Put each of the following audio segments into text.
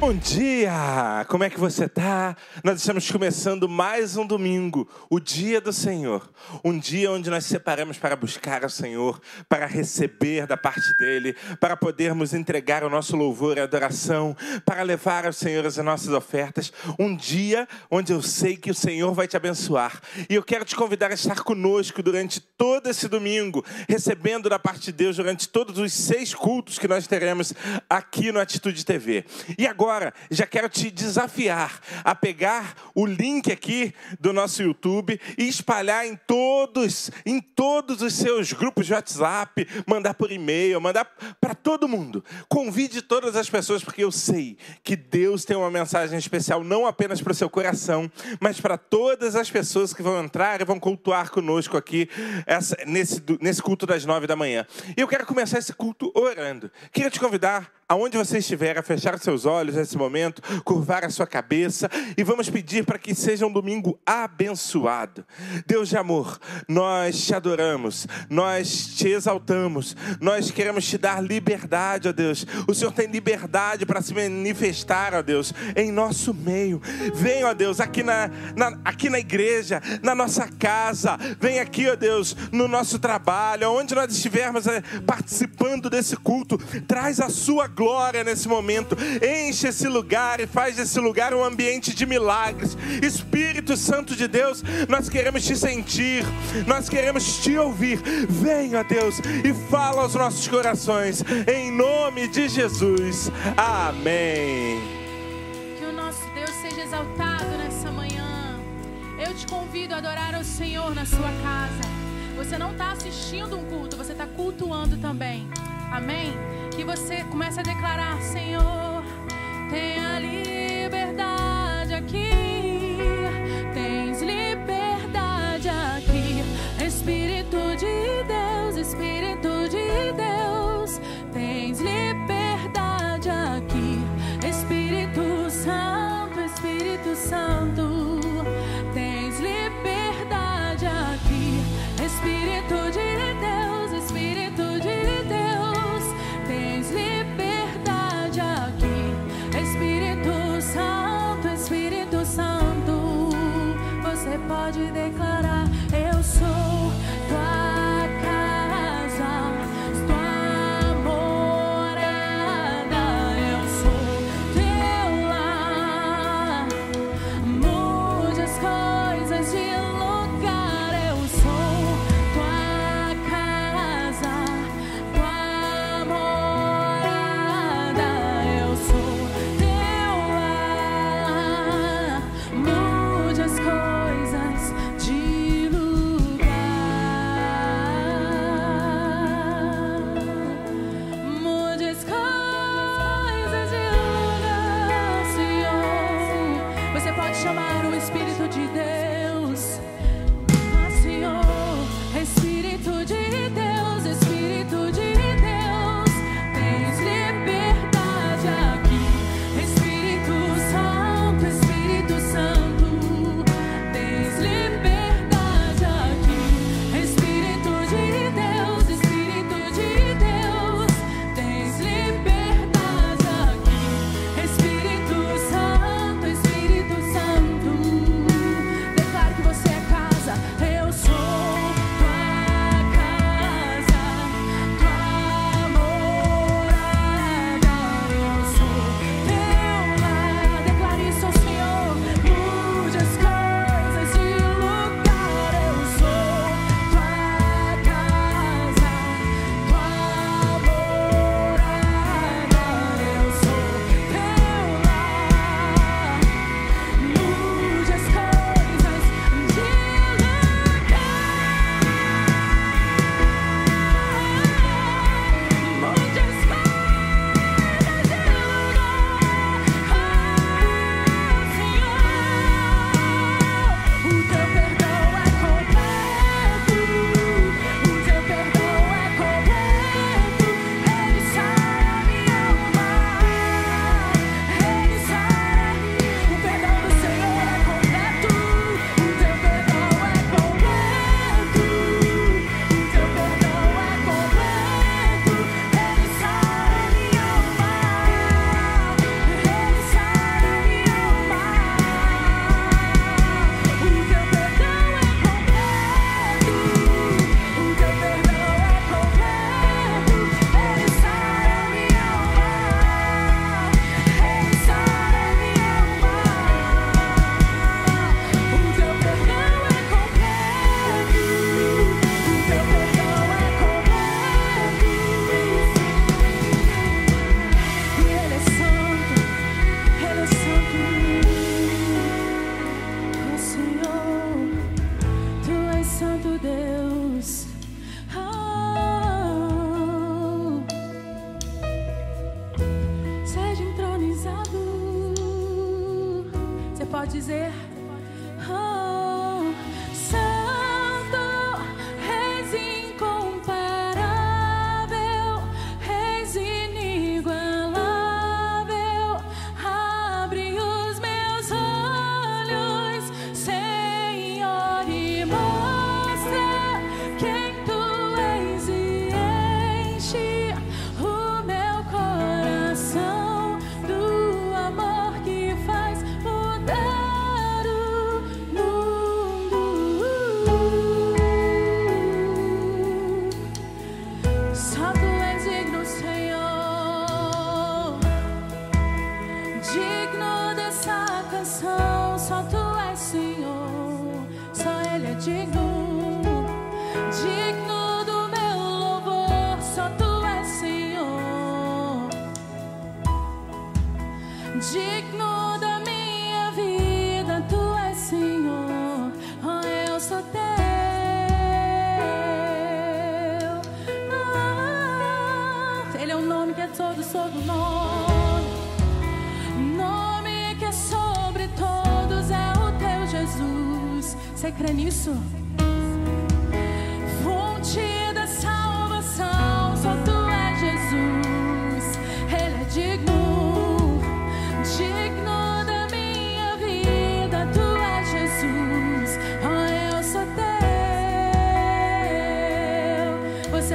Bom dia! Como é que você tá? Nós estamos começando mais um domingo, o dia do Senhor. Um dia onde nós separamos para buscar o Senhor, para receber da parte dele, para podermos entregar o nosso louvor e adoração, para levar ao Senhor as nossas ofertas. Um dia onde eu sei que o Senhor vai te abençoar. E eu quero te convidar a estar conosco durante todo esse domingo, recebendo da parte de Deus durante todos os seis cultos que nós teremos aqui no Atitude TV. E agora agora já quero te desafiar a pegar o link aqui do nosso YouTube e espalhar em todos, em todos os seus grupos de WhatsApp, mandar por e-mail, mandar para todo mundo. Convide todas as pessoas, porque eu sei que Deus tem uma mensagem especial não apenas para o seu coração, mas para todas as pessoas que vão entrar e vão cultuar conosco aqui essa, nesse, nesse culto das nove da manhã. E eu quero começar esse culto orando. Queria te convidar aonde você estiver, a fechar seus olhos nesse momento, curvar a sua cabeça e vamos pedir para que seja um domingo abençoado. Deus de amor, nós te adoramos, nós te exaltamos, nós queremos te dar liberdade, ó Deus. O Senhor tem liberdade para se manifestar, ó Deus, em nosso meio. Vem, ó Deus, aqui na, na, aqui na igreja, na nossa casa, vem aqui, ó Deus, no nosso trabalho, onde nós estivermos é, participando desse culto, traz a sua glória glória nesse momento. Enche esse lugar e faz desse lugar um ambiente de milagres. Espírito Santo de Deus, nós queremos te sentir, nós queremos te ouvir. Venha, Deus, e fala aos nossos corações, em nome de Jesus. Amém. Que o nosso Deus seja exaltado nessa manhã. Eu te convido a adorar ao Senhor na sua casa. Você não está assistindo um culto, você está cultuando também. Amém? Que você comece a declarar: Senhor, tenha liberdade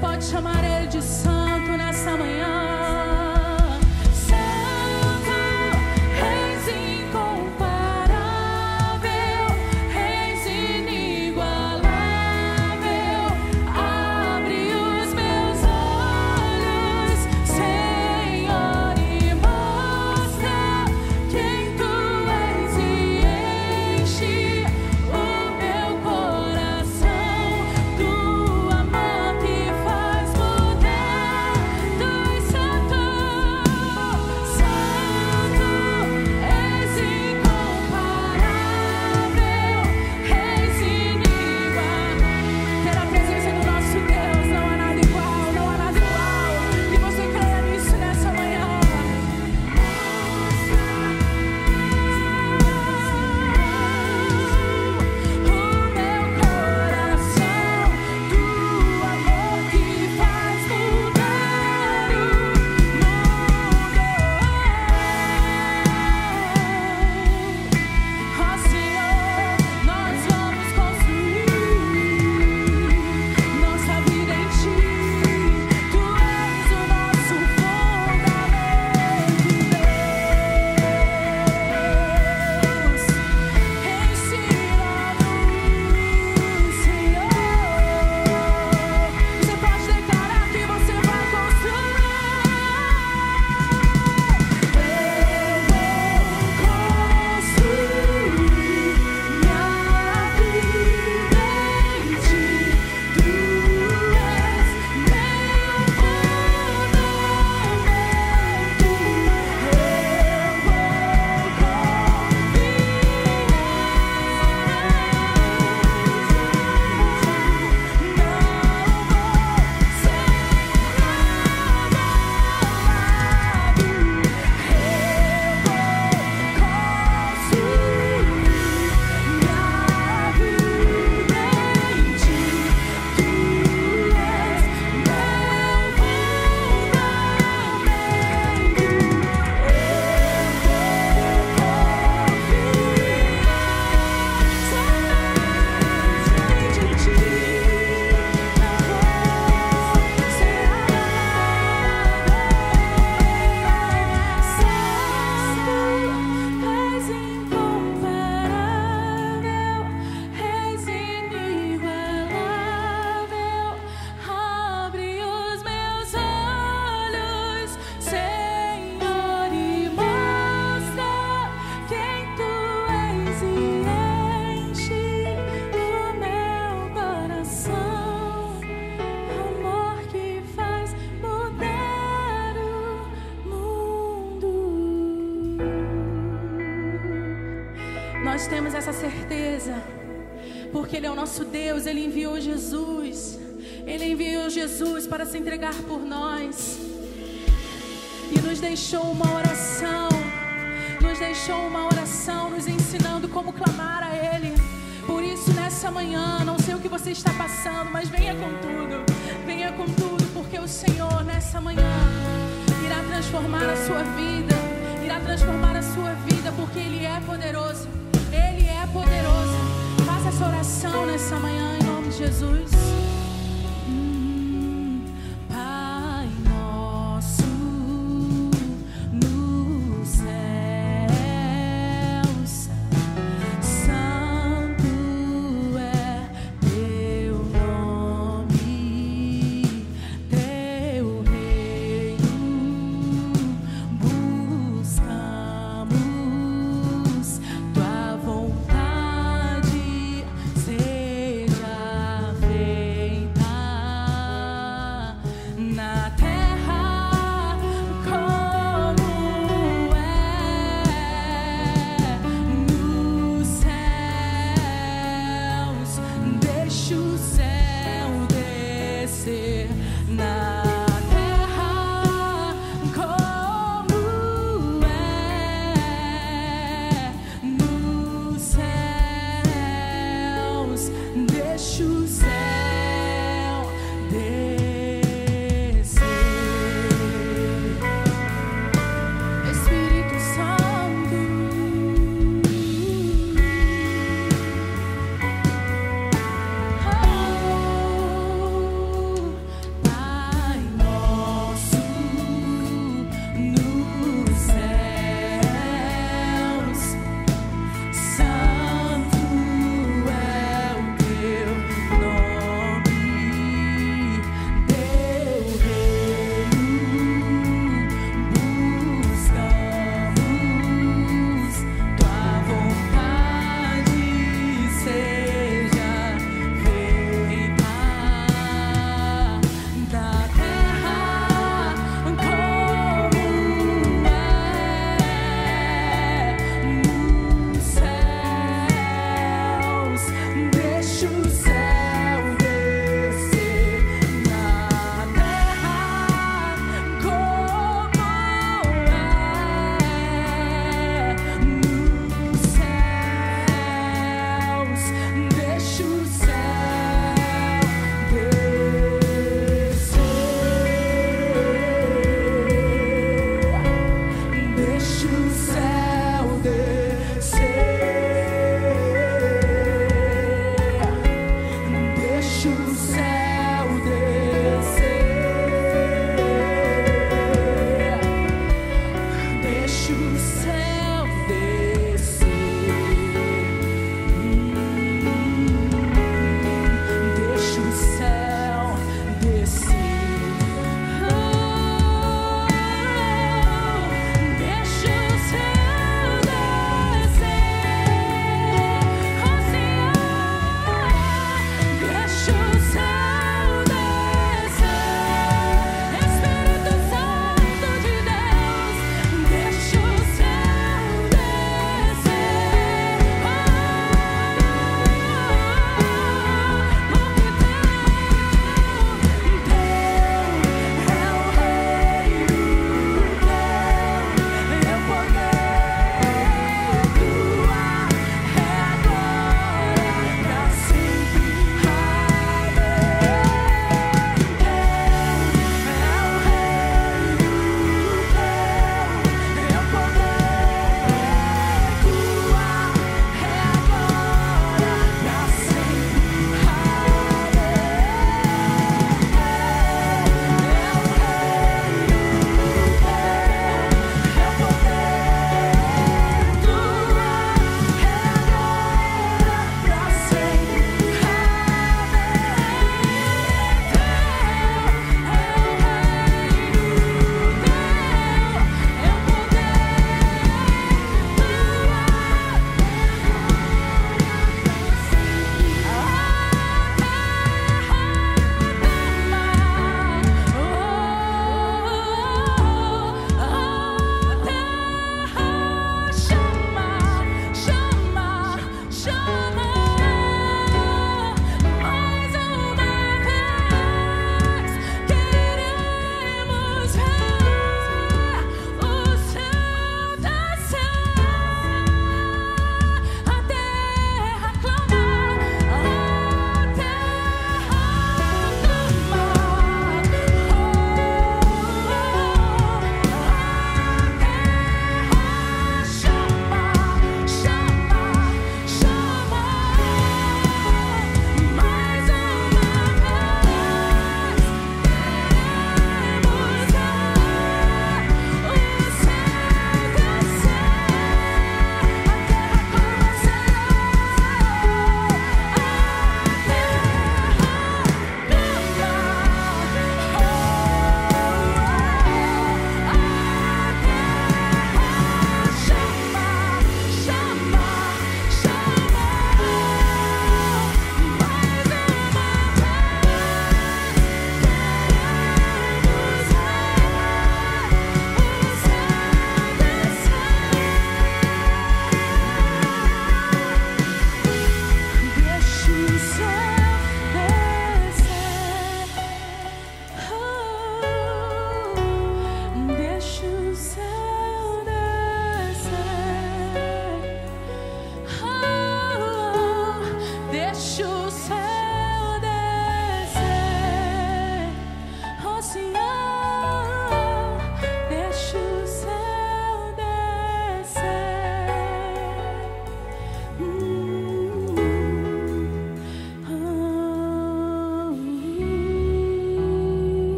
pode chamar entregar por nós e nos deixou uma oração, nos deixou uma oração nos ensinando nessa manhã. Não sei o que você está passando, mas venha com tudo. Venha com tudo, porque o Senhor nessa manhã irá transformar a sua vida. Irá transformar a sua vida, porque Ele é poderoso. Ele é poderoso. Faça essa oração nessa manhã em nome de Jesus.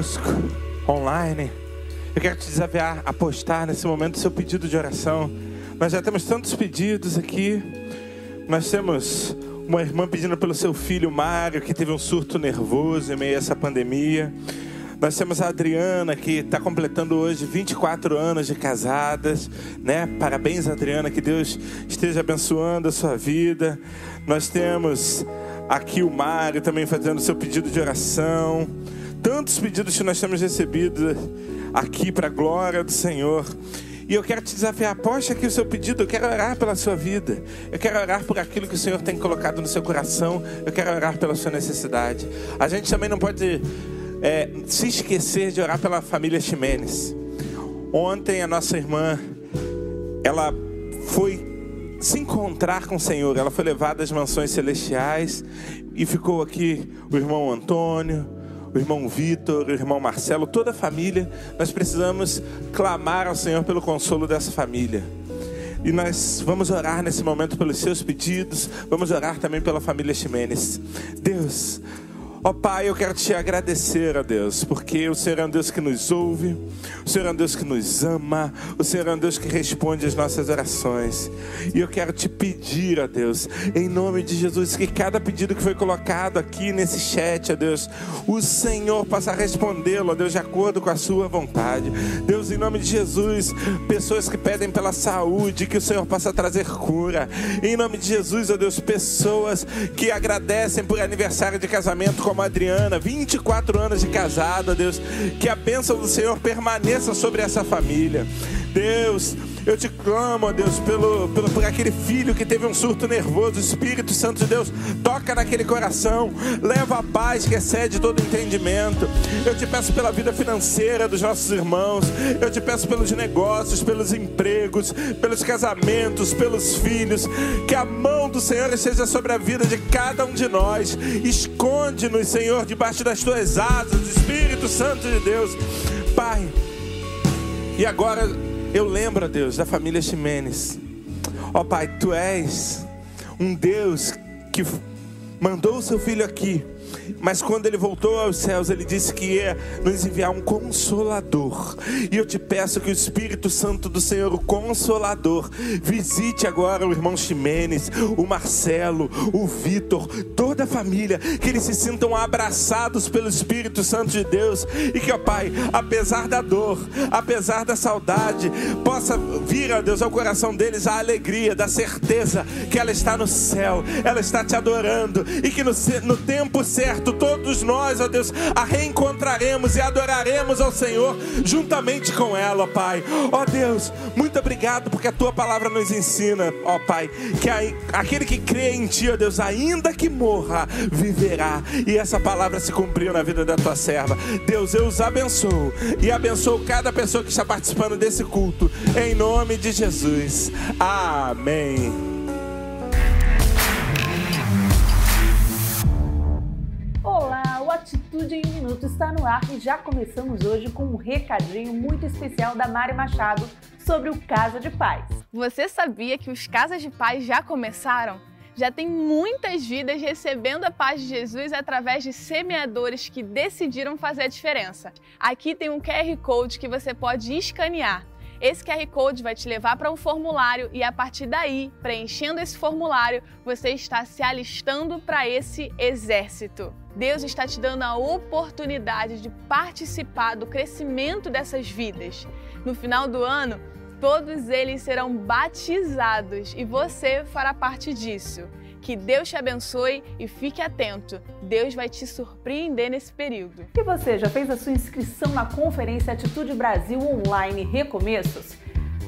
Conosco online, eu quero te desafiar a postar nesse momento seu pedido de oração. Nós já temos tantos pedidos aqui. Nós temos uma irmã pedindo pelo seu filho Mário, que teve um surto nervoso em meio a essa pandemia. Nós temos a Adriana, que está completando hoje 24 anos de casadas, né? Parabéns, Adriana, que Deus esteja abençoando a sua vida. Nós temos aqui o Mário também fazendo seu pedido de oração. Tantos pedidos que nós temos recebido aqui para a glória do Senhor. E eu quero te desafiar, poste aqui o seu pedido, eu quero orar pela sua vida. Eu quero orar por aquilo que o Senhor tem colocado no seu coração. Eu quero orar pela sua necessidade. A gente também não pode é, se esquecer de orar pela família Ximenes. Ontem a nossa irmã, ela foi se encontrar com o Senhor. Ela foi levada às mansões celestiais e ficou aqui o irmão Antônio, o irmão Vitor, o irmão Marcelo, toda a família. Nós precisamos clamar ao Senhor pelo consolo dessa família. E nós vamos orar nesse momento pelos seus pedidos, vamos orar também pela família Ximenes. Deus, Ó oh, Pai, eu quero te agradecer, a Deus, porque o Senhor é um Deus que nos ouve, o Senhor é um Deus que nos ama, o Senhor é um Deus que responde às nossas orações. E eu quero te pedir, a Deus, em nome de Jesus, que cada pedido que foi colocado aqui nesse chat, a Deus, o Senhor possa respondê-lo, a Deus, de acordo com a sua vontade. Deus, em nome de Jesus, pessoas que pedem pela saúde, que o Senhor possa trazer cura. Em nome de Jesus, ó Deus, pessoas que agradecem por aniversário de casamento como a Adriana, 24 anos de casada, Deus. Que a bênção do Senhor permaneça sobre essa família. Deus, eu te clamo, ó Deus, pelo, pelo, por aquele filho que teve um surto nervoso. Espírito Santo de Deus toca naquele coração, leva a paz que excede todo entendimento. Eu te peço pela vida financeira dos nossos irmãos. Eu te peço pelos negócios, pelos empregos, pelos casamentos, pelos filhos. Que a mão do Senhor esteja sobre a vida de cada um de nós. Esconde-nos, Senhor, debaixo das tuas asas, Espírito Santo de Deus. Pai, e agora eu lembro, Deus, da família Ximenes. Ó oh, Pai, Tu és um Deus que mandou o seu filho aqui mas quando ele voltou aos céus, ele disse que ia nos enviar um consolador. E eu te peço que o Espírito Santo do Senhor, o consolador, visite agora o irmão Ximenes, o Marcelo, o Vitor, toda a família, que eles se sintam abraçados pelo Espírito Santo de Deus e que, ó Pai, apesar da dor, apesar da saudade, possa vir, ó Deus, ao coração deles a alegria, da certeza que ela está no céu, ela está te adorando e que no, no tempo certo todos nós, ó Deus, a reencontraremos e adoraremos ao Senhor juntamente com ela, ó Pai. Ó Deus, muito obrigado porque a tua palavra nos ensina, ó Pai, que aquele que crê em ti, ó Deus, ainda que morra, viverá. E essa palavra se cumpriu na vida da tua serva. Deus, eu os abençoo e abençoo cada pessoa que está participando desse culto, em nome de Jesus. Amém. Atitude em um Minuto está no ar e já começamos hoje com um recadinho muito especial da Mari Machado sobre o Casa de Paz. Você sabia que os Casas de Paz já começaram? Já tem muitas vidas recebendo a paz de Jesus através de semeadores que decidiram fazer a diferença. Aqui tem um QR Code que você pode escanear. Esse QR Code vai te levar para um formulário e a partir daí, preenchendo esse formulário, você está se alistando para esse exército. Deus está te dando a oportunidade de participar do crescimento dessas vidas. No final do ano, todos eles serão batizados e você fará parte disso. Que Deus te abençoe e fique atento. Deus vai te surpreender nesse período. E você já fez a sua inscrição na Conferência Atitude Brasil Online Recomeços?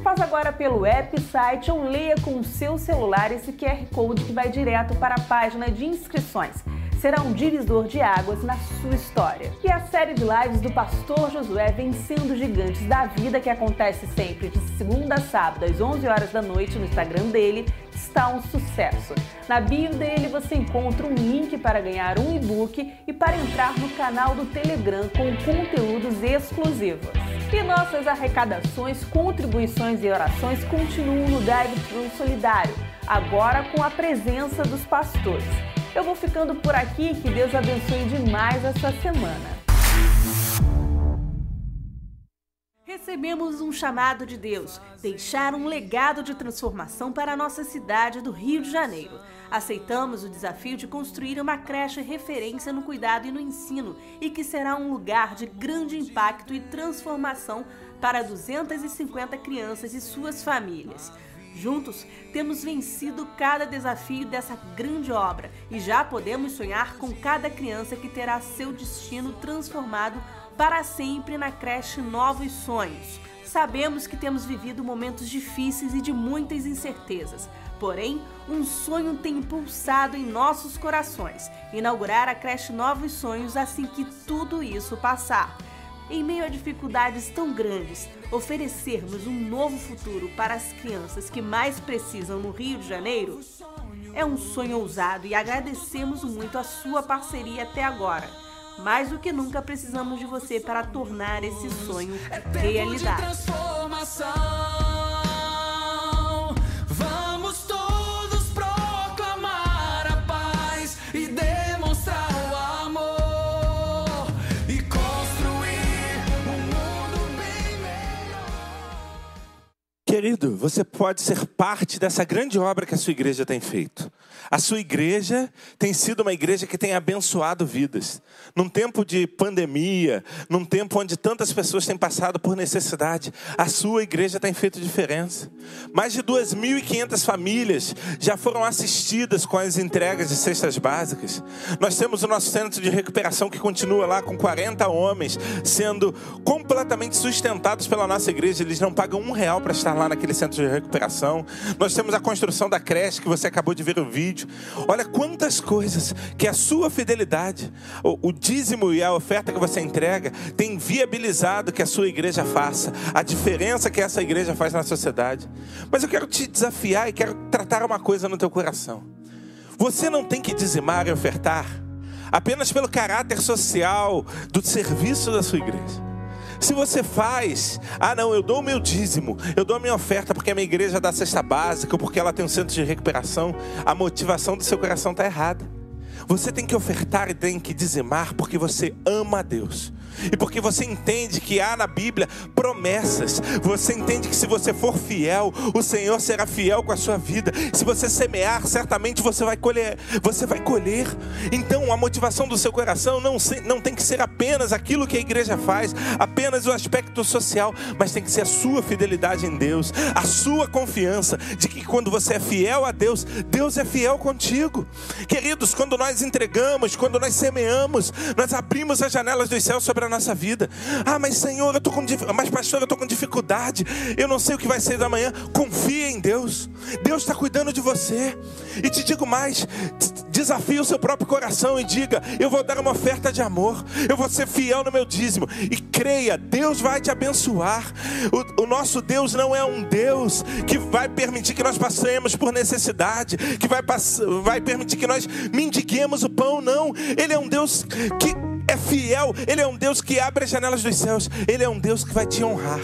Faz agora pelo app, site ou leia com o seu celular esse QR Code que vai direto para a página de inscrições será um divisor de águas na sua história. E a série de lives do Pastor Josué Vencendo Gigantes da Vida, que acontece sempre de segunda a sábado às 11 horas da noite no Instagram dele, está um sucesso. Na bio dele você encontra um link para ganhar um e-book e para entrar no canal do Telegram com conteúdos exclusivos. E nossas arrecadações, contribuições e orações continuam no Drive Thru Solidário, agora com a presença dos pastores. Eu vou ficando por aqui, que Deus abençoe demais a sua semana. Recebemos um chamado de Deus, deixar um legado de transformação para a nossa cidade do Rio de Janeiro. Aceitamos o desafio de construir uma creche referência no cuidado e no ensino e que será um lugar de grande impacto e transformação para 250 crianças e suas famílias. Juntos, temos vencido cada desafio dessa grande obra e já podemos sonhar com cada criança que terá seu destino transformado para sempre na creche Novos Sonhos. Sabemos que temos vivido momentos difíceis e de muitas incertezas, porém, um sonho tem impulsado em nossos corações inaugurar a creche Novos Sonhos assim que tudo isso passar. Em meio a dificuldades tão grandes, oferecermos um novo futuro para as crianças que mais precisam no Rio de Janeiro é um sonho ousado e agradecemos muito a sua parceria até agora. Mais do que nunca precisamos de você para tornar esse sonho É realidade. Querido, você pode ser parte dessa grande obra que a sua igreja tem feito. A sua igreja tem sido uma igreja que tem abençoado vidas. Num tempo de pandemia, num tempo onde tantas pessoas têm passado por necessidade, a sua igreja tem feito diferença. Mais de 2.500 famílias já foram assistidas com as entregas de cestas básicas. Nós temos o nosso centro de recuperação que continua lá com 40 homens sendo completamente sustentados pela nossa igreja. Eles não pagam um real para estar lá naquele centro de recuperação. Nós temos a construção da creche que você acabou de ver o vídeo. Olha quantas coisas que a sua fidelidade, o, o dízimo e a oferta que você entrega tem viabilizado que a sua igreja faça, a diferença que essa igreja faz na sociedade. Mas eu quero te desafiar e quero tratar uma coisa no teu coração. Você não tem que dizimar e ofertar apenas pelo caráter social do serviço da sua igreja. Se você faz, ah não, eu dou o meu dízimo, eu dou a minha oferta porque a minha igreja dá cesta básica, ou porque ela tem um centro de recuperação, a motivação do seu coração está errada. Você tem que ofertar e tem que dizimar porque você ama a Deus. E porque você entende que há na Bíblia promessas. Você entende que se você for fiel, o Senhor será fiel com a sua vida. Se você semear, certamente você vai colher. Você vai colher. Então, a motivação do seu coração não, não tem que ser apenas aquilo que a igreja faz, apenas o aspecto social, mas tem que ser a sua fidelidade em Deus, a sua confiança de que quando você é fiel a Deus, Deus é fiel contigo. Queridos, quando nós entregamos, quando nós semeamos, nós abrimos as janelas dos céus sobre a nossa vida. Ah, mas Senhor, eu tô com mas pastor, eu tô com dificuldade. Eu não sei o que vai ser da manhã. Confia em Deus. Deus está cuidando de você. E te digo mais, desafie o seu próprio coração e diga: eu vou dar uma oferta de amor. Eu vou ser fiel no meu dízimo e creia, Deus vai te abençoar. O, o nosso Deus não é um Deus que vai permitir que nós passemos por necessidade, que vai, vai permitir que nós mendiguemos o pão, não. Ele é um Deus que é fiel, Ele é um Deus que abre as janelas dos céus, Ele é um Deus que vai te honrar.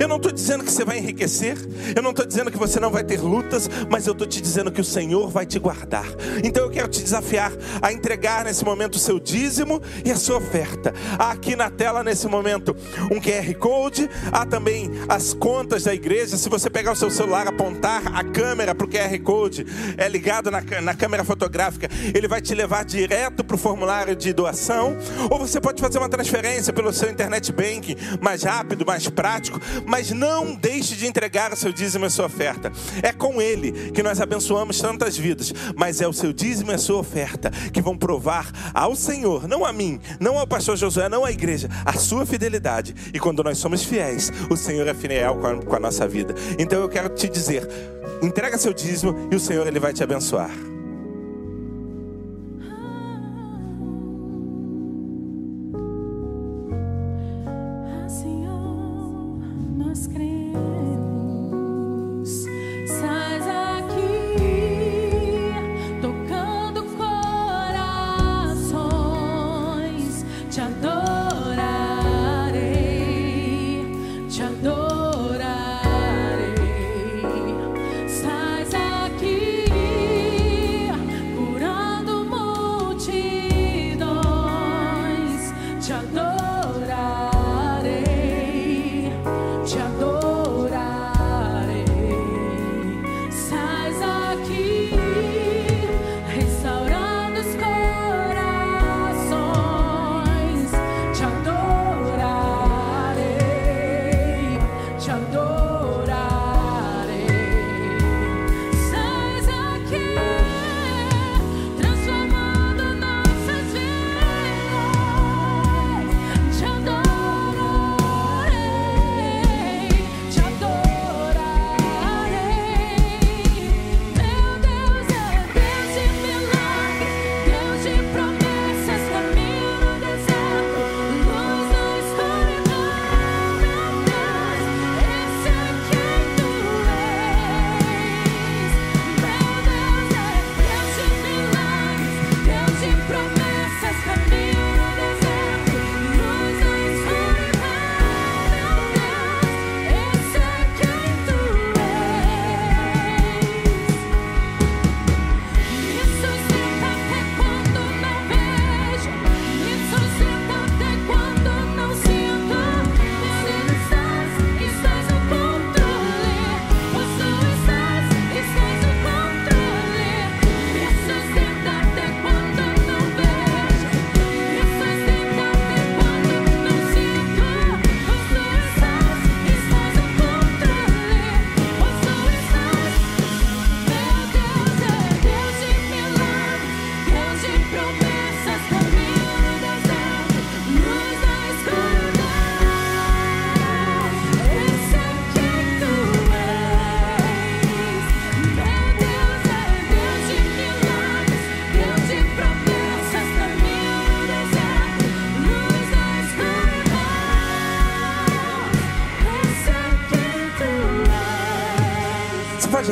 Eu não estou dizendo que você vai enriquecer, eu não estou dizendo que você não vai ter lutas, mas eu estou te dizendo que o Senhor vai te guardar. Então eu quero te desafiar a entregar nesse momento o seu dízimo e a sua oferta. Há aqui na tela nesse momento um QR Code, há também as contas da igreja. Se você pegar o seu celular, apontar a câmera para o QR Code, é ligado na, na câmera fotográfica, ele vai te levar direto para o formulário de doação. Ou você pode fazer uma transferência pelo seu internet banking, mais rápido, mais prático. Mas não deixe de entregar o seu dízimo e a sua oferta. É com ele que nós abençoamos tantas vidas, mas é o seu dízimo e a sua oferta que vão provar ao Senhor, não a mim, não ao pastor Josué, não à igreja, a sua fidelidade. E quando nós somos fiéis, o Senhor é fiel com a, nossa vida. Então eu quero te dizer, entrega seu dízimo e o Senhor ele vai te abençoar.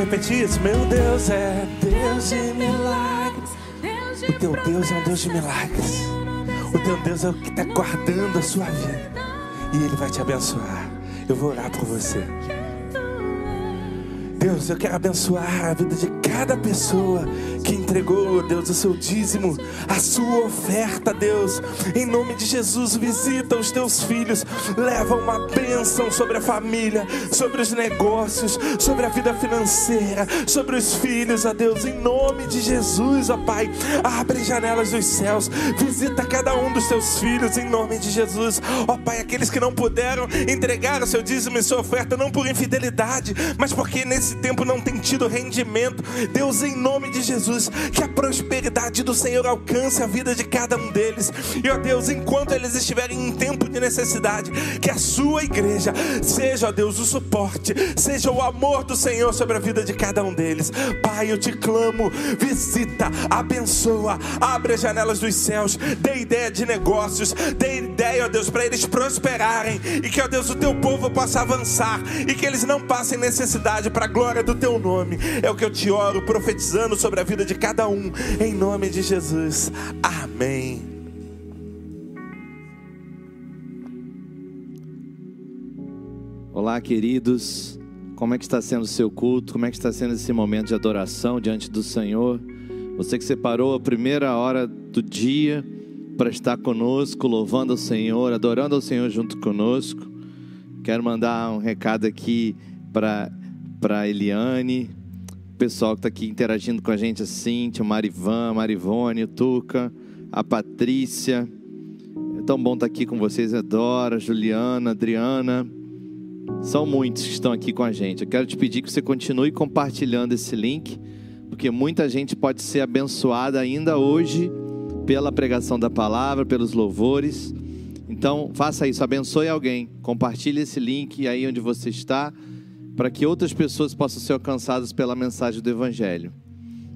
Repetir isso? Meu Deus é Deus de milagres. O teu Deus é um Deus de milagres. O teu Deus é o que está guardando a sua vida. E Ele vai te abençoar. Eu vou orar por você. Deus, eu quero abençoar a vida de cada pessoa que entregou, Deus, o seu dízimo, a sua oferta, Deus. Em nome de Jesus, visita os teus filhos, leva uma bênção sobre a família, sobre os negócios, sobre a vida financeira, sobre os filhos, ó Deus. Em nome de Jesus, ó Pai, abre janelas dos céus, visita cada um dos teus filhos, em nome de Jesus, ó Pai. Aqueles que não puderam entregar o seu dízimo e sua oferta, não por infidelidade, mas porque nesse tempo não tem tido rendimento. Deus, em nome de Jesus, que a prosperidade do Senhor alcance a vida de cada um deles. E ó Deus, enquanto eles estiverem em tempo de necessidade, que a sua igreja seja, ó Deus, o suporte, seja o amor do Senhor sobre a vida de cada um deles. Pai, eu te clamo, visita, abençoa, abre as janelas dos céus, dê ideia de negócios, dê ideia, ó Deus, para eles prosperarem e que, ó Deus, o teu povo possa avançar e que eles não passem necessidade para a glória do teu nome. É o que eu te oro, profetizando sobre a vida de cada um, em nome de Jesus. Amém. Olá, queridos. Como é que está sendo o seu culto? Como é que está sendo esse momento de adoração diante do Senhor? Você que separou a primeira hora do dia para estar conosco, louvando ao Senhor, adorando ao Senhor junto conosco. Quero mandar um recado aqui para para Eliane, pessoal que está aqui interagindo com a gente, a Cíntia, o Marivan, a Marivone, o Tuca, a Patrícia. É tão bom estar aqui com vocês, a Dora, a Juliana, a Adriana. São muitos que estão aqui com a gente. Eu quero te pedir que você continue compartilhando esse link, porque muita gente pode ser abençoada ainda hoje pela pregação da palavra, pelos louvores. Então, faça isso, abençoe alguém, compartilhe esse link aí onde você está, para que outras pessoas possam ser alcançadas pela mensagem do Evangelho.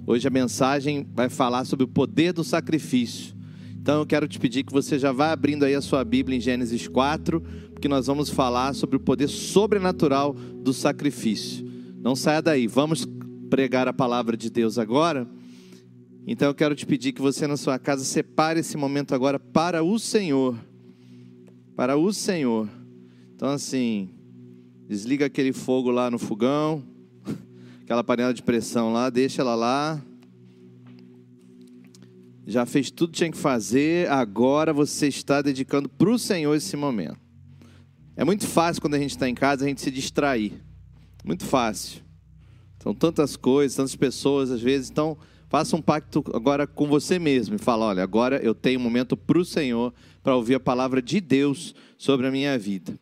Hoje a mensagem vai falar sobre o poder do sacrifício. Então eu quero te pedir que você já vá abrindo aí a sua Bíblia em Gênesis 4, porque nós vamos falar sobre o poder sobrenatural do sacrifício. Não saia daí, vamos pregar a palavra de Deus agora. Então eu quero te pedir que você na sua casa separe esse momento agora para o Senhor. Para o Senhor. Então assim, desliga aquele fogo lá no fogão, aquela panela de pressão lá, deixa ela lá. Já fez tudo que tinha que fazer, agora você está dedicando para o Senhor esse momento. É muito fácil quando a gente está em casa a gente se distrair. Muito fácil. São tantas coisas, tantas pessoas às vezes. Então, faça um pacto agora com você mesmo e fala: olha, agora eu tenho um momento para o Senhor para ouvir a palavra de Deus sobre a minha vida.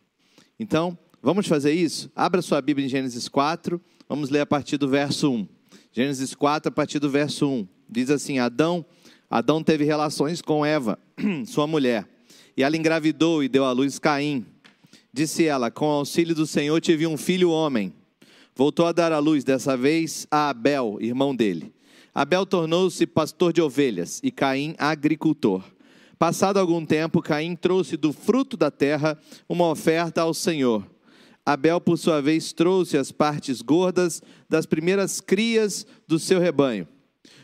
Então, vamos fazer isso? Abra sua Bíblia em Gênesis 4, vamos ler a partir do verso 1. Gênesis 4, a partir do verso 1. Diz assim: Adão, Adão teve relações com Eva, sua mulher, e ela engravidou e deu à luz Caim. Disse ela: Com auxílio do Senhor tive um filho homem. Voltou a dar à luz, dessa vez a Abel, irmão dele. Abel tornou-se pastor de ovelhas e Caim agricultor. Passado algum tempo, Caim trouxe do fruto da terra uma oferta ao Senhor. Abel, por sua vez, trouxe as partes gordas das primeiras crias do seu rebanho.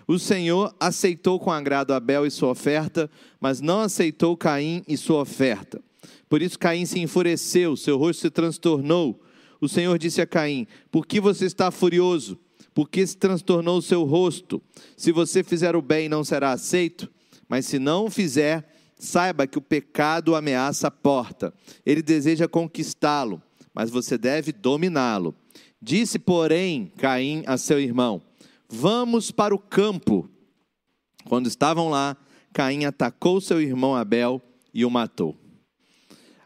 O Senhor aceitou com agrado Abel e sua oferta, mas não aceitou Caim e sua oferta. Por isso Caim se enfureceu, seu rosto se transtornou. O Senhor disse a Caim: Por que você está furioso? Por que se transtornou o seu rosto? Se você fizer o bem, não será aceito, mas se não o fizer, saiba que o pecado ameaça a porta. Ele deseja conquistá-lo, mas você deve dominá-lo. Disse, porém, Caim a seu irmão: Vamos para o campo. Quando estavam lá, Caim atacou seu irmão Abel e o matou.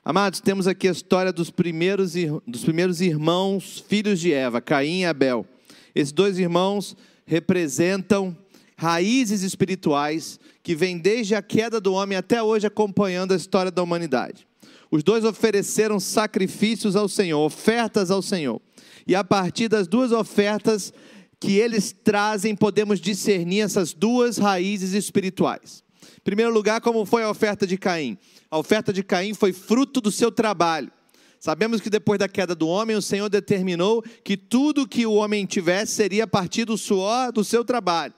Amados, temos aqui a história dos primeiros, dos primeiros irmãos, filhos de Eva, Caim e Abel. Esses dois irmãos representam raízes espirituais que vêm desde a queda do homem até hoje acompanhando a história da humanidade. Os dois ofereceram sacrifícios ao Senhor, ofertas ao Senhor. E a partir das duas ofertas que eles trazem, podemos discernir essas duas raízes espirituais. Em primeiro lugar, como foi a oferta de Caim? A oferta de Caim foi fruto do seu trabalho. Sabemos que depois da queda do homem, o Senhor determinou que tudo que o homem tivesse seria a partir do suor do seu trabalho.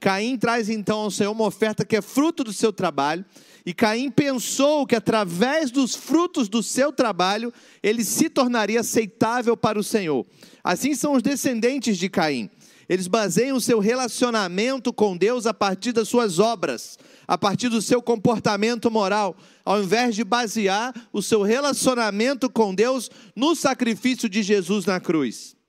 Caim traz então ao Senhor uma oferta que é fruto do seu trabalho, e Caim pensou que através dos frutos do seu trabalho ele se tornaria aceitável para o Senhor. Assim são os descendentes de Caim. Eles baseiam o seu relacionamento com Deus a partir das suas obras, a partir do seu comportamento moral, ao invés de basear o seu relacionamento com Deus no sacrifício de Jesus na cruz.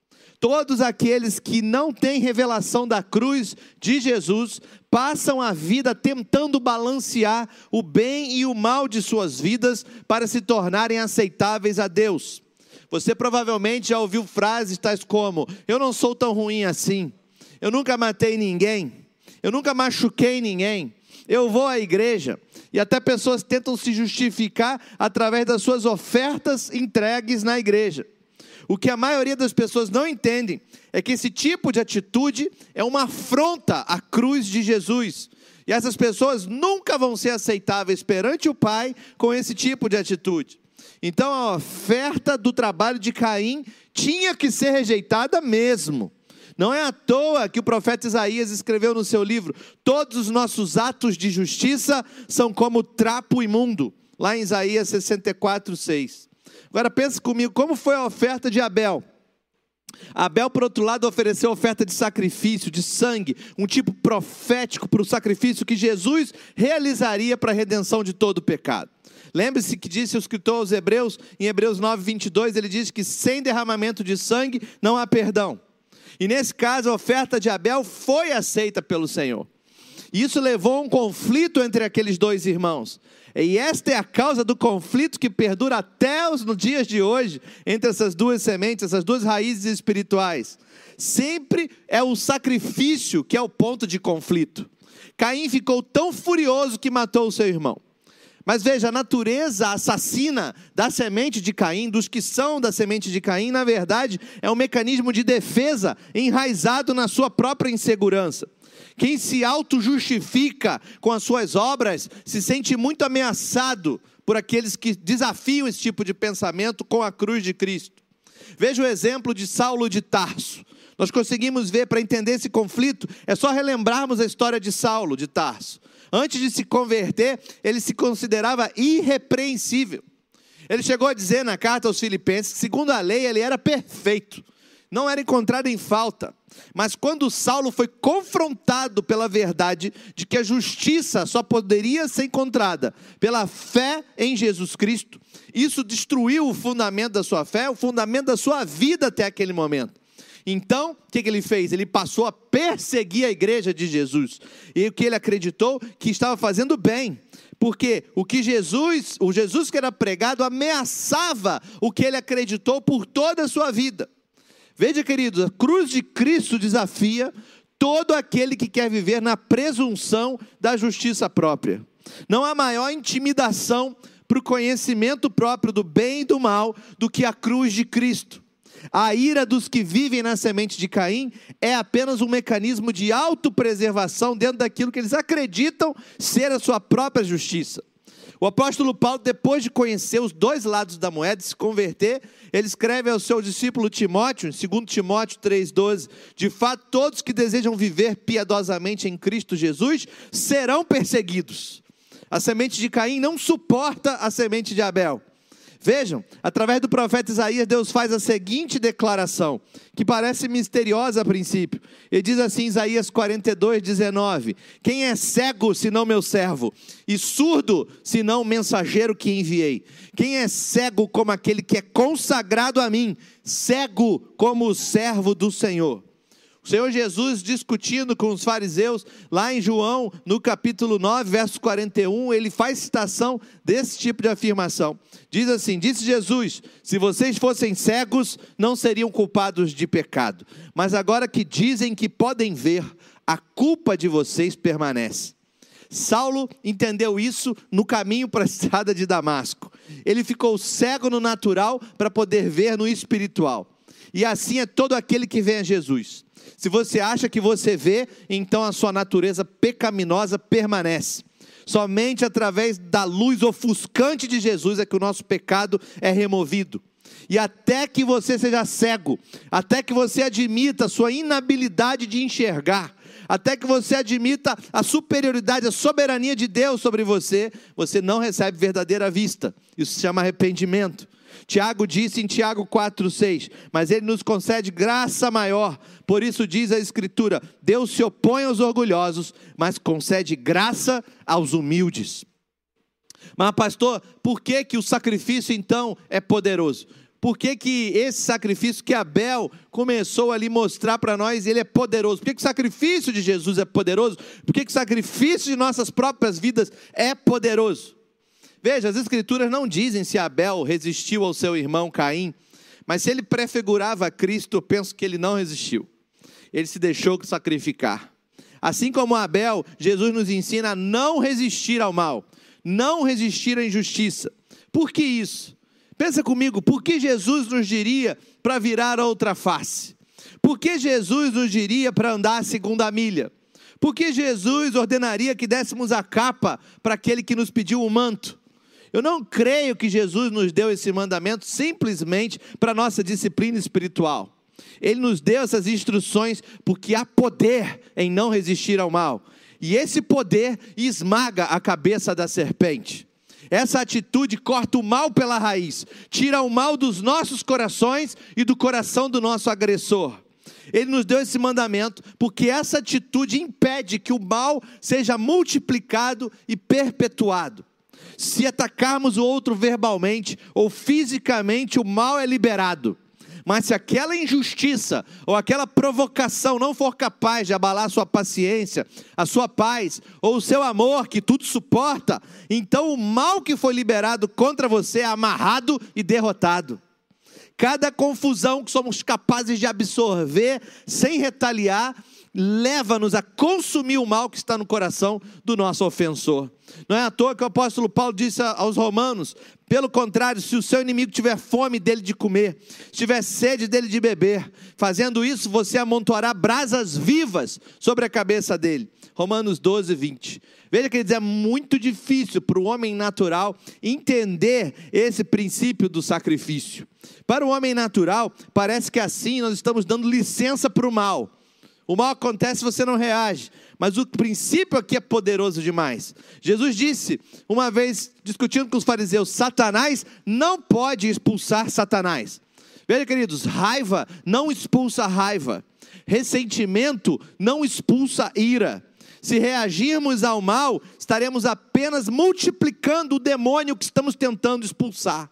Todos aqueles que não têm revelação da cruz de Jesus passam a vida tentando balancear o bem e o mal de suas vidas para se tornarem aceitáveis a Deus. Você provavelmente já ouviu frases tais como: Eu não sou tão ruim assim, eu nunca matei ninguém, eu nunca machuquei ninguém, eu vou à igreja. E até pessoas tentam se justificar através das suas ofertas entregues na igreja. O que a maioria das pessoas não entendem é que esse tipo de atitude é uma afronta à cruz de Jesus. E essas pessoas nunca vão ser aceitáveis perante o Pai com esse tipo de atitude. Então a oferta do trabalho de Caim tinha que ser rejeitada mesmo. Não é à toa que o profeta Isaías escreveu no seu livro: Todos os nossos atos de justiça são como trapo imundo, lá em Isaías 64, 6. Agora pense comigo, como foi a oferta de Abel? Abel, por outro lado, ofereceu oferta de sacrifício, de sangue, um tipo profético para o sacrifício que Jesus realizaria para a redenção de todo o pecado. Lembre-se que disse o escritor aos Hebreus, em Hebreus 9, 22, ele diz que sem derramamento de sangue não há perdão. E nesse caso, a oferta de Abel foi aceita pelo Senhor. E isso levou a um conflito entre aqueles dois irmãos. E esta é a causa do conflito que perdura até os dias de hoje entre essas duas sementes, essas duas raízes espirituais. Sempre é o sacrifício que é o ponto de conflito. Caim ficou tão furioso que matou o seu irmão. Mas veja, a natureza assassina da semente de Caim, dos que são da semente de Caim, na verdade, é um mecanismo de defesa enraizado na sua própria insegurança. Quem se auto-justifica com as suas obras se sente muito ameaçado por aqueles que desafiam esse tipo de pensamento com a cruz de Cristo. Veja o exemplo de Saulo de Tarso. Nós conseguimos ver para entender esse conflito, é só relembrarmos a história de Saulo de Tarso. Antes de se converter, ele se considerava irrepreensível. Ele chegou a dizer na carta aos Filipenses que, segundo a lei, ele era perfeito, não era encontrado em falta. Mas quando Saulo foi confrontado pela verdade de que a justiça só poderia ser encontrada pela fé em Jesus Cristo, isso destruiu o fundamento da sua fé, o fundamento da sua vida até aquele momento. Então, o que, que ele fez? Ele passou a perseguir a igreja de Jesus. E o que ele acreditou que estava fazendo bem. Porque o que Jesus, o Jesus que era pregado, ameaçava o que ele acreditou por toda a sua vida. Veja, queridos, a cruz de Cristo desafia todo aquele que quer viver na presunção da justiça própria. Não há maior intimidação para o conhecimento próprio do bem e do mal do que a cruz de Cristo. A ira dos que vivem na semente de Caim é apenas um mecanismo de autopreservação dentro daquilo que eles acreditam ser a sua própria justiça. O apóstolo Paulo, depois de conhecer os dois lados da moeda e se converter, ele escreve ao seu discípulo Timóteo, em 2 Timóteo 3,12: De fato, todos que desejam viver piedosamente em Cristo Jesus serão perseguidos. A semente de Caim não suporta a semente de Abel. Vejam, através do profeta Isaías, Deus faz a seguinte declaração, que parece misteriosa a princípio. Ele diz assim, Isaías 42, 19: Quem é cego senão meu servo, e surdo senão o mensageiro que enviei? Quem é cego como aquele que é consagrado a mim, cego como o servo do Senhor? O Senhor Jesus discutindo com os fariseus, lá em João, no capítulo 9, verso 41, ele faz citação desse tipo de afirmação. Diz assim: Disse Jesus: Se vocês fossem cegos, não seriam culpados de pecado. Mas agora que dizem que podem ver, a culpa de vocês permanece. Saulo entendeu isso no caminho para a estrada de Damasco. Ele ficou cego no natural para poder ver no espiritual. E assim é todo aquele que vem a Jesus. Se você acha que você vê, então a sua natureza pecaminosa permanece. Somente através da luz ofuscante de Jesus é que o nosso pecado é removido. E até que você seja cego, até que você admita a sua inabilidade de enxergar, até que você admita a superioridade, a soberania de Deus sobre você, você não recebe verdadeira vista. Isso se chama arrependimento. Tiago disse em Tiago 4,6: Mas ele nos concede graça maior. Por isso diz a Escritura: Deus se opõe aos orgulhosos, mas concede graça aos humildes. Mas, pastor, por que, que o sacrifício então é poderoso? Por que, que esse sacrifício que Abel começou ali mostrar para nós, ele é poderoso? Por que, que o sacrifício de Jesus é poderoso? Por que, que o sacrifício de nossas próprias vidas é poderoso? Veja, as escrituras não dizem se Abel resistiu ao seu irmão Caim, mas se ele prefigurava a Cristo, eu penso que ele não resistiu. Ele se deixou sacrificar. Assim como Abel, Jesus nos ensina a não resistir ao mal, não resistir à injustiça. Por que isso? Pensa comigo, por que Jesus nos diria para virar outra face? Por que Jesus nos diria para andar a segunda milha? Por que Jesus ordenaria que dessemos a capa para aquele que nos pediu o manto? Eu não creio que Jesus nos deu esse mandamento simplesmente para nossa disciplina espiritual. Ele nos deu essas instruções porque há poder em não resistir ao mal. E esse poder esmaga a cabeça da serpente. Essa atitude corta o mal pela raiz, tira o mal dos nossos corações e do coração do nosso agressor. Ele nos deu esse mandamento porque essa atitude impede que o mal seja multiplicado e perpetuado. Se atacarmos o outro verbalmente ou fisicamente, o mal é liberado. Mas se aquela injustiça ou aquela provocação não for capaz de abalar sua paciência, a sua paz ou o seu amor que tudo suporta, então o mal que foi liberado contra você é amarrado e derrotado. Cada confusão que somos capazes de absorver sem retaliar leva-nos a consumir o mal que está no coração do nosso ofensor. Não é à toa que o apóstolo Paulo disse aos romanos: pelo contrário, se o seu inimigo tiver fome dele de comer, tiver sede dele de beber, fazendo isso, você amontoará brasas vivas sobre a cabeça dele. Romanos 12, 20. Veja, queridos, é muito difícil para o homem natural entender esse princípio do sacrifício. Para o homem natural, parece que assim nós estamos dando licença para o mal. O mal acontece você não reage. Mas o princípio aqui é poderoso demais. Jesus disse, uma vez discutindo com os fariseus: Satanás não pode expulsar Satanás. Veja, queridos, raiva não expulsa raiva. Ressentimento não expulsa ira. Se reagirmos ao mal, estaremos apenas multiplicando o demônio que estamos tentando expulsar.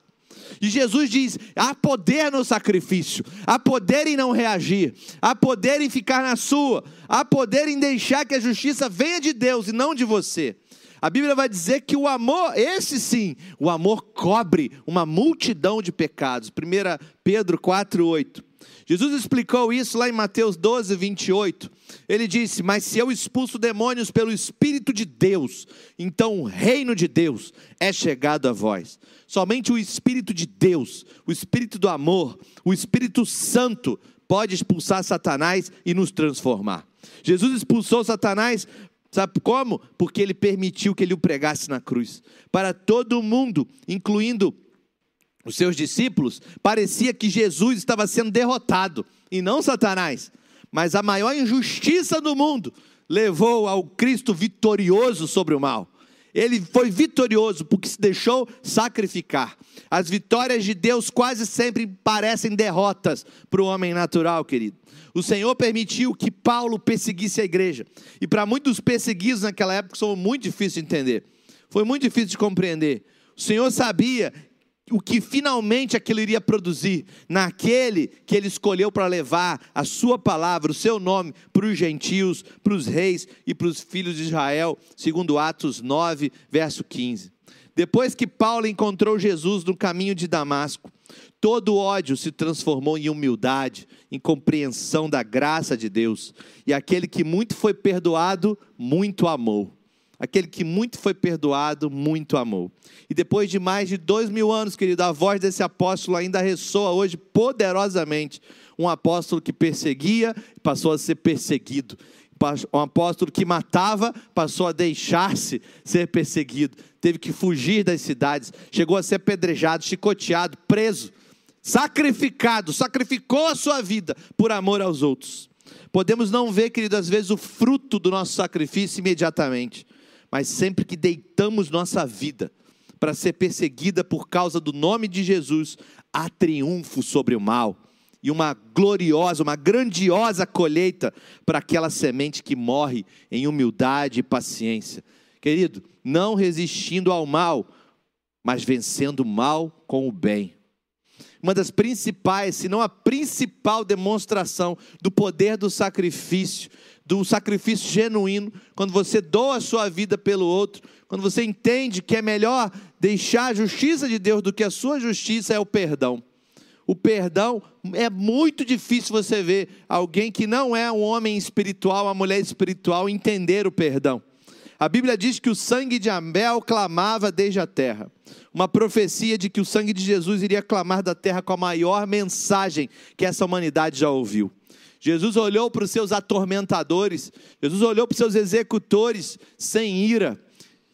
E Jesus diz: há poder no sacrifício, há poder em não reagir, há poder em ficar na sua, há poder em deixar que a justiça venha de Deus e não de você. A Bíblia vai dizer que o amor, esse sim, o amor cobre uma multidão de pecados. 1 Pedro 4,8. Jesus explicou isso lá em Mateus 12, 28. Ele disse: Mas se eu expulso demônios pelo Espírito de Deus, então o reino de Deus é chegado a vós. Somente o Espírito de Deus, o Espírito do amor, o Espírito Santo pode expulsar Satanás e nos transformar. Jesus expulsou Satanás, sabe como? Porque ele permitiu que ele o pregasse na cruz. Para todo mundo, incluindo os seus discípulos, parecia que Jesus estava sendo derrotado e não Satanás. Mas a maior injustiça do mundo levou ao Cristo vitorioso sobre o mal. Ele foi vitorioso porque se deixou sacrificar. As vitórias de Deus quase sempre parecem derrotas para o homem natural, querido. O Senhor permitiu que Paulo perseguisse a igreja. E para muitos perseguidos naquela época, foi muito difícil de entender. Foi muito difícil de compreender. O Senhor sabia o que finalmente aquilo iria produzir naquele que ele escolheu para levar a sua palavra, o seu nome, para os gentios, para os reis e para os filhos de Israel, segundo Atos 9, verso 15. Depois que Paulo encontrou Jesus no caminho de Damasco, todo ódio se transformou em humildade, em compreensão da graça de Deus, e aquele que muito foi perdoado, muito amou. Aquele que muito foi perdoado, muito amou. E depois de mais de dois mil anos, querido, a voz desse apóstolo ainda ressoa hoje poderosamente. Um apóstolo que perseguia, passou a ser perseguido. Um apóstolo que matava, passou a deixar-se ser perseguido. Teve que fugir das cidades, chegou a ser apedrejado, chicoteado, preso. sacrificado, sacrificou a sua vida por amor aos outros. Podemos não ver, querido, às vezes o fruto do nosso sacrifício imediatamente, mas sempre que deitamos nossa vida para ser perseguida por causa do nome de Jesus, há triunfo sobre o mal e uma gloriosa, uma grandiosa colheita para aquela semente que morre em humildade e paciência. Querido, não resistindo ao mal, mas vencendo o mal com o bem. Uma das principais, se não a principal demonstração do poder do sacrifício, do sacrifício genuíno, quando você doa a sua vida pelo outro, quando você entende que é melhor deixar a justiça de Deus do que a sua justiça, é o perdão. O perdão é muito difícil você ver alguém que não é um homem espiritual, uma mulher espiritual, entender o perdão. A Bíblia diz que o sangue de Abel clamava desde a terra. Uma profecia de que o sangue de Jesus iria clamar da terra com a maior mensagem que essa humanidade já ouviu. Jesus olhou para os seus atormentadores, Jesus olhou para os seus executores sem ira,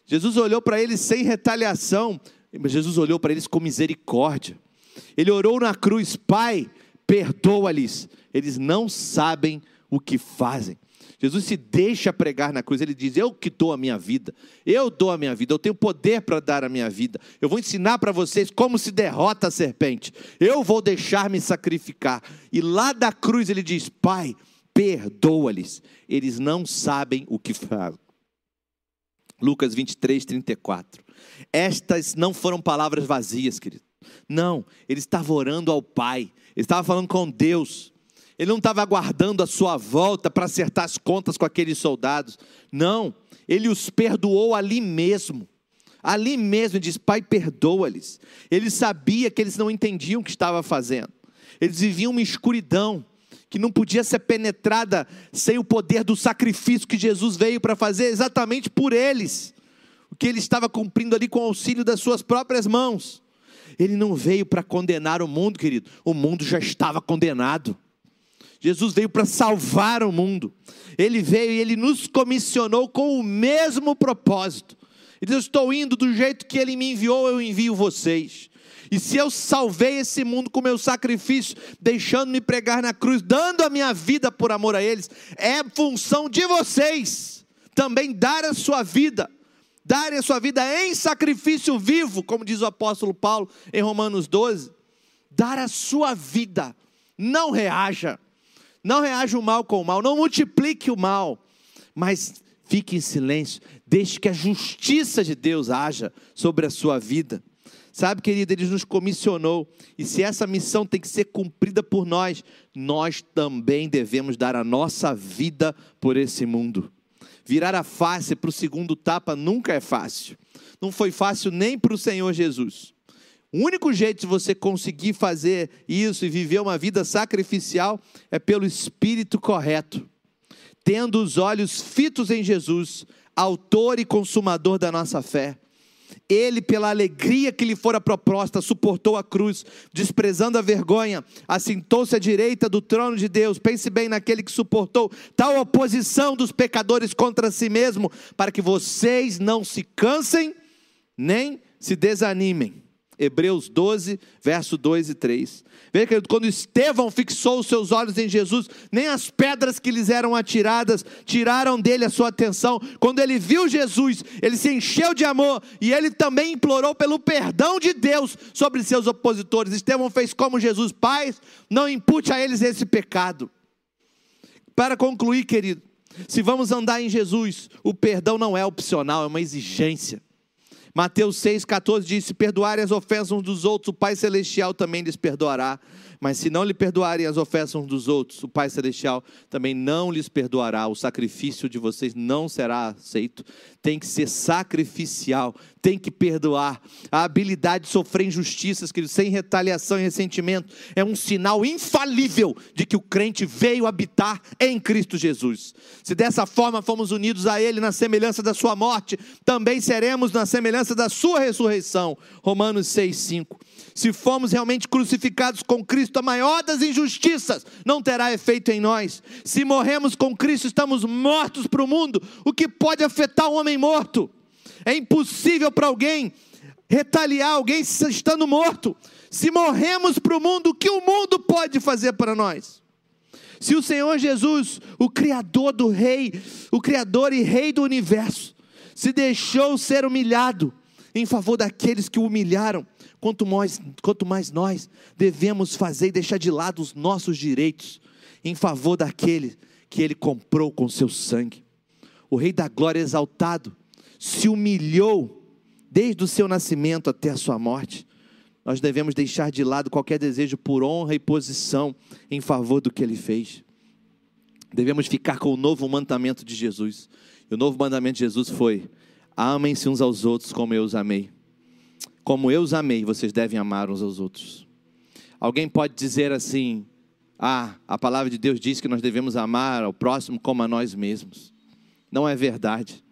Jesus olhou para eles sem retaliação, mas Jesus olhou para eles com misericórdia. Ele orou na cruz, Pai, perdoa-lhes, eles não sabem o que fazem. Jesus se deixa pregar na cruz, ele diz: Eu que dou a minha vida, eu dou a minha vida, eu tenho poder para dar a minha vida, eu vou ensinar para vocês como se derrota a serpente, eu vou deixar-me sacrificar. E lá da cruz ele diz: Pai, perdoa-lhes, eles não sabem o que fazem. Lucas 23, 34. Estas não foram palavras vazias, querido. Não, ele estava orando ao Pai, ele estava falando com Deus. Ele não estava aguardando a sua volta para acertar as contas com aqueles soldados. Não, ele os perdoou ali mesmo. Ali mesmo, ele diz: Pai, perdoa-lhes. Ele sabia que eles não entendiam o que estava fazendo. Eles viviam uma escuridão que não podia ser penetrada sem o poder do sacrifício que Jesus veio para fazer exatamente por eles. O que ele estava cumprindo ali com o auxílio das suas próprias mãos. Ele não veio para condenar o mundo, querido. O mundo já estava condenado. Jesus veio para salvar o mundo. Ele veio e ele nos comissionou com o mesmo propósito. Ele diz: estou indo do jeito que ele me enviou, eu envio vocês. E se eu salvei esse mundo com meu sacrifício, deixando-me pregar na cruz, dando a minha vida por amor a eles, é função de vocês também dar a sua vida, dar a sua vida em sacrifício vivo, como diz o apóstolo Paulo em Romanos 12. Dar a sua vida, não reaja, não reaja o mal com o mal, não multiplique o mal, mas fique em silêncio, deixe que a justiça de Deus haja sobre a sua vida. Sabe, querido, ele nos comissionou, e se essa missão tem que ser cumprida por nós, nós também devemos dar a nossa vida por esse mundo. Virar a face para o segundo tapa nunca é fácil. Não foi fácil nem para o Senhor Jesus. O único jeito de você conseguir fazer isso e viver uma vida sacrificial é pelo espírito correto, tendo os olhos fitos em Jesus, autor e consumador da nossa fé. Ele, pela alegria que lhe fora proposta, suportou a cruz, desprezando a vergonha, assentou-se à direita do trono de Deus. Pense bem naquele que suportou tal oposição dos pecadores contra si mesmo, para que vocês não se cansem nem se desanimem. Hebreus 12, verso 2 e 3. Veja, querido, quando Estevão fixou os seus olhos em Jesus, nem as pedras que lhes eram atiradas tiraram dele a sua atenção. Quando ele viu Jesus, ele se encheu de amor e ele também implorou pelo perdão de Deus sobre seus opositores. Estevão fez como Jesus, Pai, não impute a eles esse pecado. Para concluir, querido, se vamos andar em Jesus, o perdão não é opcional, é uma exigência. Mateus 6,14 diz: Se perdoarem as ofensas uns dos outros, o Pai Celestial também lhes perdoará. Mas se não lhe perdoarem as ofensas uns dos outros, o Pai Celestial também não lhes perdoará. O sacrifício de vocês não será aceito. Tem que ser sacrificial, tem que perdoar. A habilidade de sofrer injustiças, querido, sem retaliação e ressentimento, é um sinal infalível de que o crente veio habitar em Cristo Jesus. Se dessa forma fomos unidos a Ele na semelhança da Sua morte, também seremos na semelhança da Sua ressurreição. Romanos 6,5. Se fomos realmente crucificados com Cristo, a maior das injustiças não terá efeito em nós. Se morremos com Cristo, estamos mortos para o mundo. O que pode afetar um homem morto? É impossível para alguém retaliar alguém estando morto. Se morremos para o mundo, o que o mundo pode fazer para nós? Se o Senhor Jesus, o Criador do Rei, o Criador e Rei do universo, se deixou ser humilhado em favor daqueles que o humilharam, quanto mais, quanto mais nós devemos fazer e deixar de lado os nossos direitos em favor daquele que ele comprou com seu sangue. O Rei da Glória exaltado se humilhou desde o seu nascimento até a sua morte. Nós devemos deixar de lado qualquer desejo por honra e posição em favor do que ele fez. Devemos ficar com o novo mandamento de Jesus. E o novo mandamento de Jesus foi: amem-se uns aos outros como eu os amei. Como eu os amei, vocês devem amar uns aos outros. Alguém pode dizer assim: ah, a palavra de Deus diz que nós devemos amar ao próximo como a nós mesmos. Não é verdade.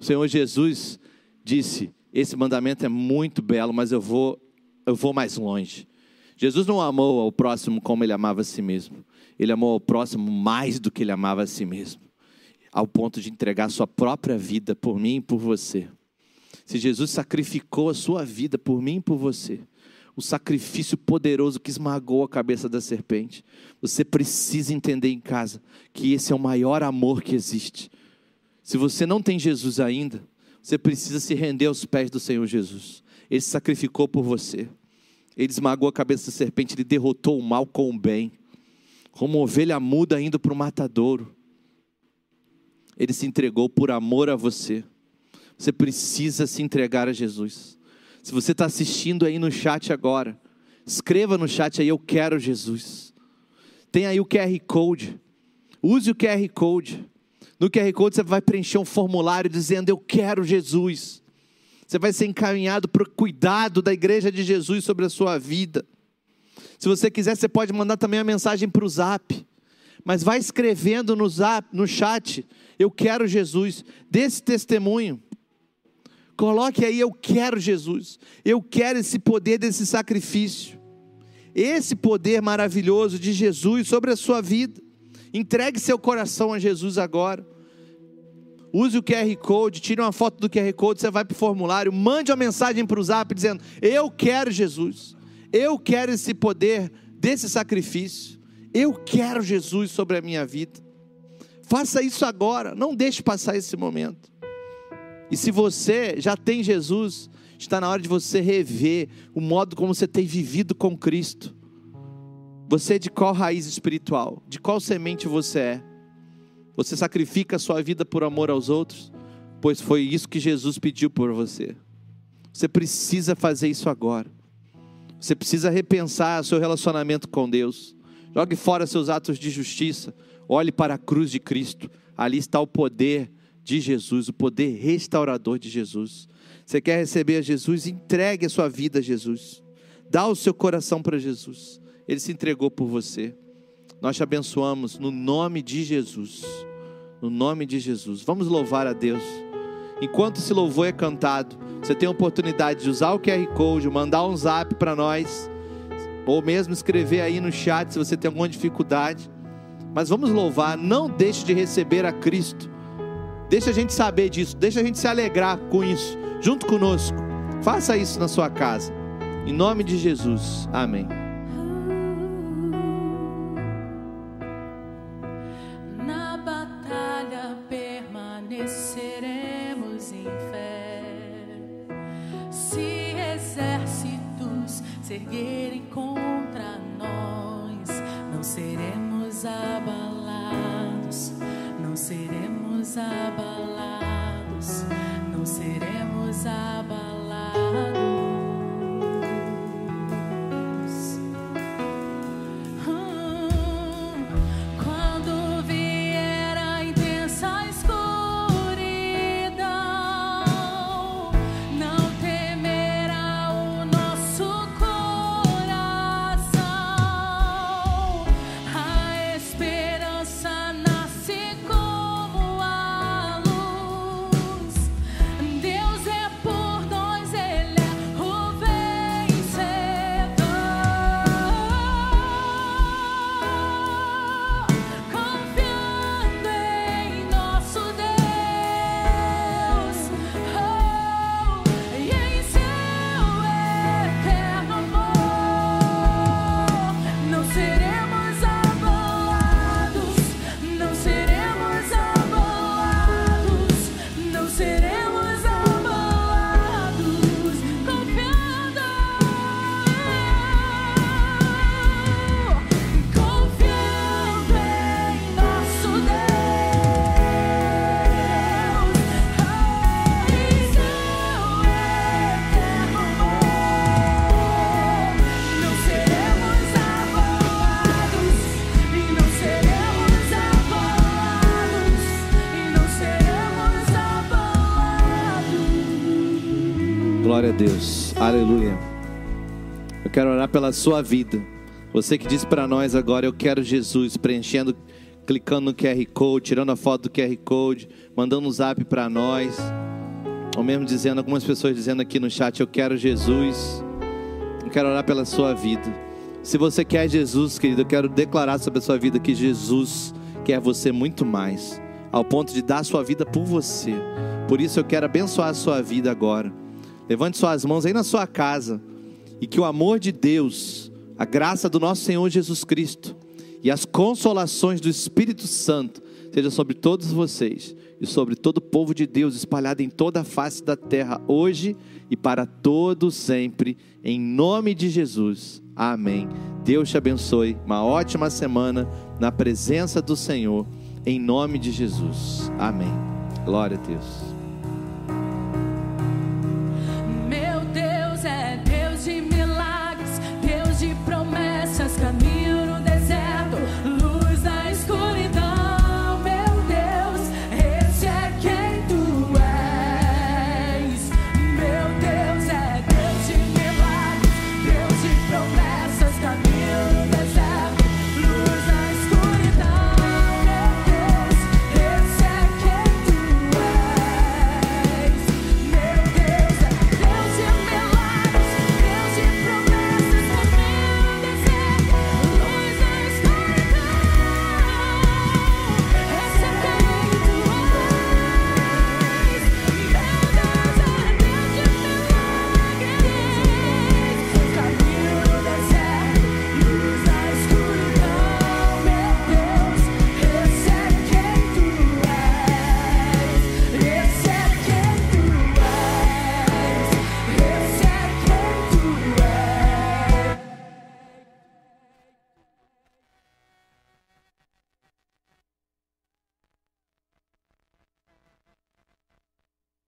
O Senhor Jesus disse: esse mandamento é muito belo, mas eu vou, eu vou mais longe. Jesus não amou ao próximo como ele amava a si mesmo. Ele amou ao próximo mais do que ele amava a si mesmo, ao ponto de entregar sua própria vida por mim e por você. Se Jesus sacrificou a sua vida por mim e por você, o sacrifício poderoso que esmagou a cabeça da serpente, você precisa entender em casa que esse é o maior amor que existe. Se você não tem Jesus ainda, você precisa se render aos pés do Senhor Jesus. Ele se sacrificou por você. Ele esmagou a cabeça da serpente, ele derrotou o mal com o bem. Como ovelha muda indo para o matadouro. Ele se entregou por amor a você. Você precisa se entregar a Jesus. Se você está assistindo aí no chat agora, escreva no chat aí, eu quero Jesus. Tem aí o QR Code. Use o QR Code. No QR Code você vai preencher um formulário dizendo, eu quero Jesus. Você vai ser encaminhado para o cuidado da igreja de Jesus sobre a sua vida. Se você quiser, você pode mandar também a mensagem para o zap. Mas vai escrevendo no zap, no chat, eu quero Jesus. Desse testemunho. Coloque aí, eu quero Jesus. Eu quero esse poder desse sacrifício. Esse poder maravilhoso de Jesus sobre a sua vida. Entregue seu coração a Jesus agora. Use o QR Code, tire uma foto do QR Code, você vai para o formulário, mande uma mensagem para o zap dizendo: Eu quero Jesus, eu quero esse poder desse sacrifício, eu quero Jesus sobre a minha vida. Faça isso agora, não deixe passar esse momento. E se você já tem Jesus, está na hora de você rever o modo como você tem vivido com Cristo. Você é de qual raiz espiritual? De qual semente você é? Você sacrifica a sua vida por amor aos outros? Pois foi isso que Jesus pediu por você. Você precisa fazer isso agora. Você precisa repensar seu relacionamento com Deus. Jogue fora seus atos de justiça. Olhe para a cruz de Cristo. Ali está o poder de Jesus, o poder restaurador de Jesus. Você quer receber a Jesus? Entregue a sua vida a Jesus. Dá o seu coração para Jesus. Ele se entregou por você. Nós te abençoamos no nome de Jesus. No nome de Jesus. Vamos louvar a Deus. Enquanto esse louvor é cantado, você tem a oportunidade de usar o QR Code, mandar um zap para nós, ou mesmo escrever aí no chat se você tem alguma dificuldade. Mas vamos louvar, não deixe de receber a Cristo. Deixa a gente saber disso, deixa a gente se alegrar com isso, junto conosco. Faça isso na sua casa. Em nome de Jesus. Amém. Na batalha permaneceremos em fé. Se exércitos se erguerem contra nós, não seremos abalados, não seremos abalados, não seremos abalados. Glória a Deus. Aleluia. Eu quero orar pela sua vida. Você que disse para nós agora, eu quero Jesus, preenchendo, clicando no QR Code, tirando a foto do QR Code, mandando um zap para nós. Ou mesmo dizendo, algumas pessoas dizendo aqui no chat, eu quero Jesus. Eu quero orar pela sua vida. Se você quer Jesus, querido, eu quero declarar sobre a sua vida que Jesus quer você muito mais, ao ponto de dar a sua vida por você. Por isso eu quero abençoar a sua vida agora. Levante suas mãos aí na sua casa e que o amor de Deus, a graça do nosso Senhor Jesus Cristo e as consolações do Espírito Santo seja sobre todos vocês e sobre todo o povo de Deus espalhado em toda a face da terra hoje e para todos sempre, em nome de Jesus. Amém. Deus te abençoe. Uma ótima semana na presença do Senhor, em nome de Jesus. Amém. Glória a Deus.